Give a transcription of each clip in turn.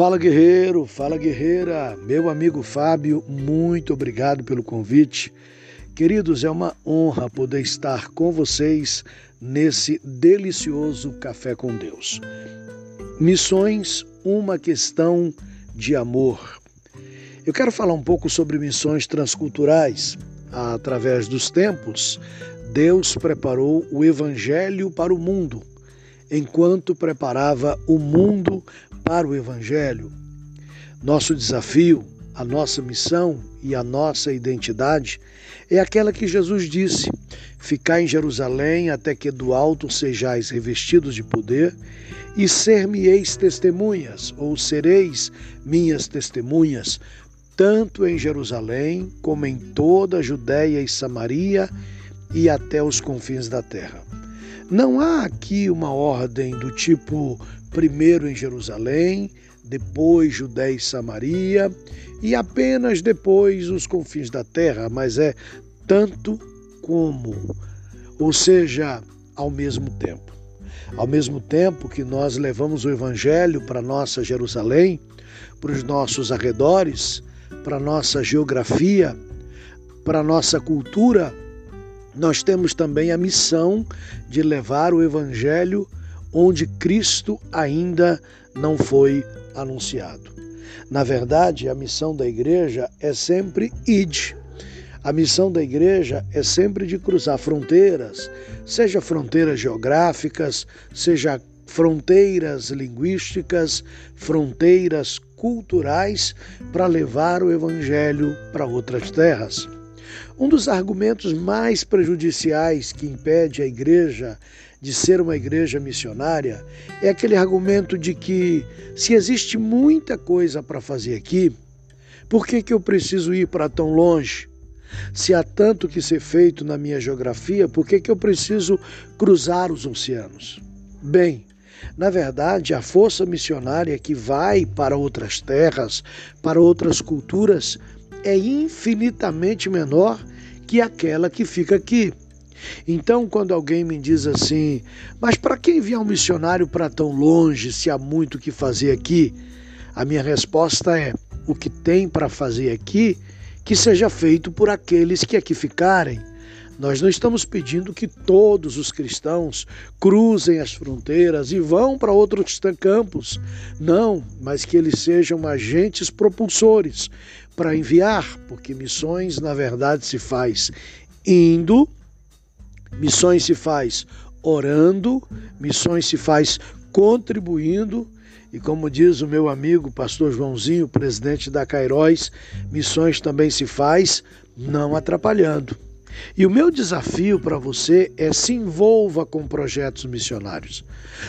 Fala guerreiro, fala guerreira, meu amigo Fábio, muito obrigado pelo convite. Queridos, é uma honra poder estar com vocês nesse delicioso Café com Deus. Missões, uma questão de amor. Eu quero falar um pouco sobre missões transculturais. Através dos tempos, Deus preparou o Evangelho para o mundo, enquanto preparava o mundo para o Evangelho. Nosso desafio, a nossa missão e a nossa identidade é aquela que Jesus disse: Ficar em Jerusalém até que do alto sejais revestidos de poder, e ser-me-eis testemunhas, ou sereis minhas testemunhas, tanto em Jerusalém como em toda a Judéia e Samaria e até os confins da terra. Não há aqui uma ordem do tipo primeiro em Jerusalém, depois Judéia e Samaria e apenas depois os confins da terra, mas é tanto como, ou seja, ao mesmo tempo. Ao mesmo tempo que nós levamos o Evangelho para nossa Jerusalém, para os nossos arredores, para nossa geografia, para nossa cultura, nós temos também a missão de levar o Evangelho onde Cristo ainda não foi anunciado. Na verdade, a missão da igreja é sempre id. A missão da igreja é sempre de cruzar fronteiras, seja fronteiras geográficas, seja fronteiras linguísticas, fronteiras culturais, para levar o evangelho para outras terras. Um dos argumentos mais prejudiciais que impede a igreja de ser uma igreja missionária é aquele argumento de que se existe muita coisa para fazer aqui, por que, que eu preciso ir para tão longe? Se há tanto que ser feito na minha geografia, por que, que eu preciso cruzar os oceanos? Bem, na verdade, a força missionária que vai para outras terras, para outras culturas, é infinitamente menor que aquela que fica aqui. Então, quando alguém me diz assim, mas para que enviar um missionário para tão longe se há muito o que fazer aqui? A minha resposta é: o que tem para fazer aqui, que seja feito por aqueles que aqui ficarem. Nós não estamos pedindo que todos os cristãos cruzem as fronteiras e vão para outros campos. Não, mas que eles sejam agentes propulsores para enviar, porque missões na verdade se faz indo Missões se faz orando, missões se faz contribuindo, e como diz o meu amigo pastor Joãozinho, presidente da Cairóis, missões também se faz não atrapalhando. E o meu desafio para você é se envolva com projetos missionários.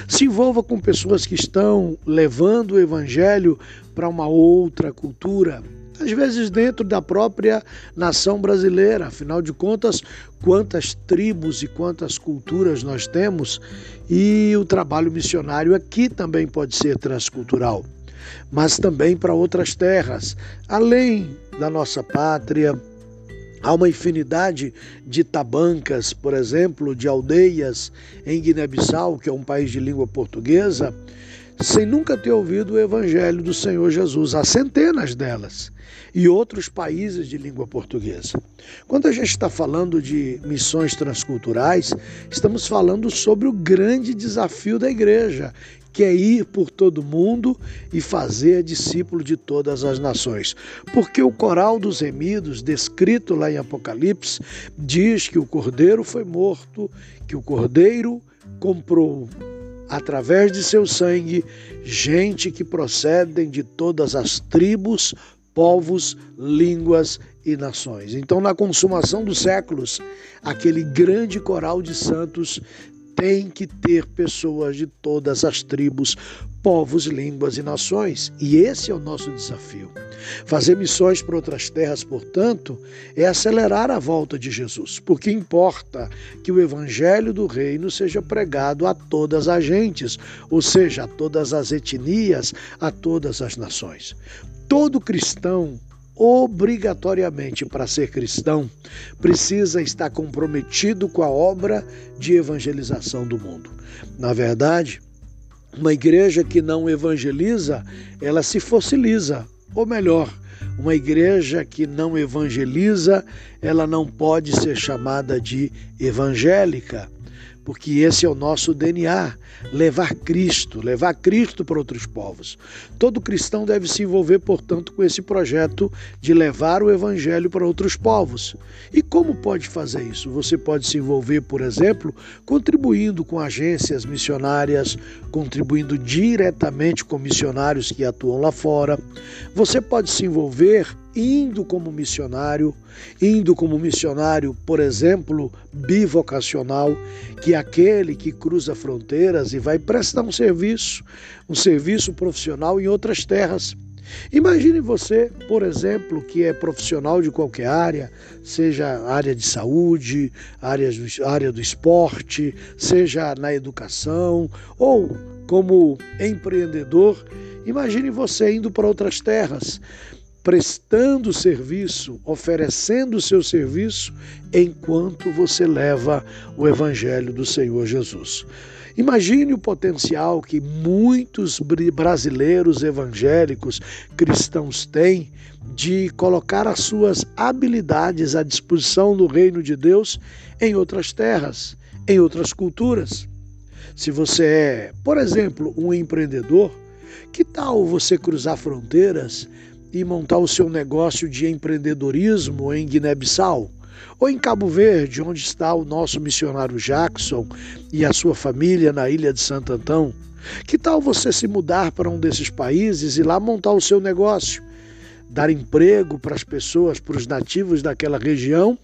Se envolva com pessoas que estão levando o evangelho para uma outra cultura, às vezes dentro da própria nação brasileira. Afinal de contas, quantas tribos e quantas culturas nós temos, e o trabalho missionário aqui também pode ser transcultural, mas também para outras terras, além da nossa pátria. Há uma infinidade de tabancas, por exemplo, de aldeias em Guiné-Bissau, que é um país de língua portuguesa, sem nunca ter ouvido o Evangelho do Senhor Jesus. Há centenas delas e outros países de língua portuguesa. Quando a gente está falando de missões transculturais, estamos falando sobre o grande desafio da igreja, que é ir por todo mundo e fazer discípulo de todas as nações. Porque o coral dos remidos, descrito lá em Apocalipse, diz que o cordeiro foi morto, que o cordeiro comprou através de seu sangue gente que procedem de todas as tribos, povos, línguas e nações. Então, na consumação dos séculos, aquele grande coral de santos tem que ter pessoas de todas as tribos, povos, línguas e nações. E esse é o nosso desafio. Fazer missões para outras terras, portanto, é acelerar a volta de Jesus, porque importa que o evangelho do reino seja pregado a todas as gentes, ou seja, a todas as etnias, a todas as nações todo cristão, obrigatoriamente para ser cristão, precisa estar comprometido com a obra de evangelização do mundo. Na verdade, Uma igreja que não evangeliza, ela se fossiliza, ou melhor, uma igreja que não evangeliza, ela não pode ser chamada de evangélica porque esse é o nosso DNA, levar Cristo, levar Cristo para outros povos. Todo cristão deve se envolver, portanto, com esse projeto de levar o evangelho para outros povos. E como pode fazer isso? Você pode se envolver, por exemplo, contribuindo com agências missionárias, contribuindo diretamente com missionários que atuam lá fora. Você pode se envolver indo como missionário, indo como missionário, por exemplo, bivocacional, que é aquele que cruza fronteiras e vai prestar um serviço, um serviço profissional em outras terras. Imagine você, por exemplo, que é profissional de qualquer área, seja área de saúde, área do, área do esporte, seja na educação ou como empreendedor. Imagine você indo para outras terras, prestando serviço, oferecendo o seu serviço, enquanto você leva o Evangelho do Senhor Jesus. Imagine o potencial que muitos brasileiros evangélicos cristãos têm de colocar as suas habilidades à disposição do reino de Deus em outras terras, em outras culturas. Se você é, por exemplo, um empreendedor, que tal você cruzar fronteiras e montar o seu negócio de empreendedorismo em Guiné-Bissau? Ou em Cabo Verde, onde está o nosso missionário Jackson e a sua família na ilha de Santo Antão? Que tal você se mudar para um desses países e lá montar o seu negócio? Dar emprego para as pessoas, para os nativos daquela região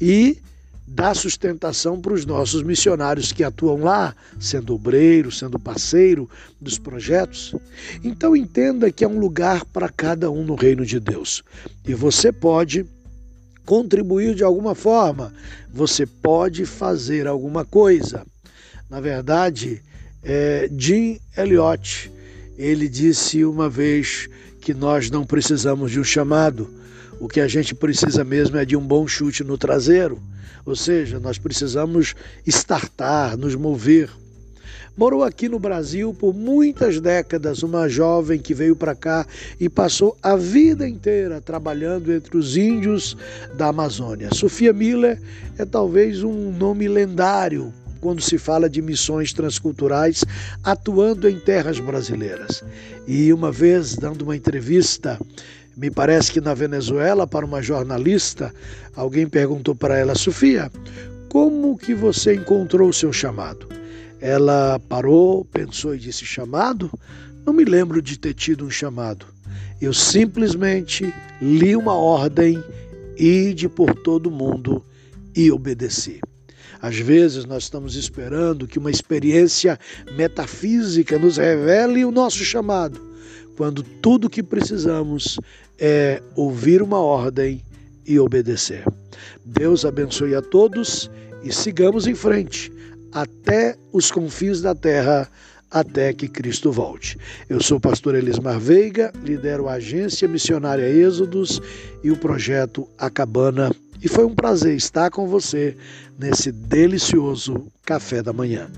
e dar sustentação para os nossos missionários que atuam lá, sendo obreiro, sendo parceiro dos projetos. Então entenda que é um lugar para cada um no reino de Deus. E você pode contribuir de alguma forma, você pode fazer alguma coisa. Na verdade, é, Jim Elliot, ele disse uma vez que nós não precisamos de um chamado, o que a gente precisa mesmo é de um bom chute no traseiro. Ou seja, nós precisamos startar, nos mover. Morou aqui no Brasil por muitas décadas, uma jovem que veio para cá e passou a vida inteira trabalhando entre os índios da Amazônia. Sofia Miller é talvez um nome lendário quando se fala de missões transculturais atuando em terras brasileiras. E uma vez, dando uma entrevista, me parece que na Venezuela, para uma jornalista, alguém perguntou para ela, Sofia, como que você encontrou o seu chamado? Ela parou, pensou e disse: chamado? Não me lembro de ter tido um chamado. Eu simplesmente li uma ordem, ide por todo mundo e obedeci. Às vezes nós estamos esperando que uma experiência metafísica nos revele o nosso chamado quando tudo que precisamos é ouvir uma ordem e obedecer. Deus abençoe a todos e sigamos em frente até os confins da terra, até que Cristo volte. Eu sou o pastor Elismar Veiga, lidero a agência missionária Êxodos e o projeto A Cabana. E foi um prazer estar com você nesse delicioso café da manhã.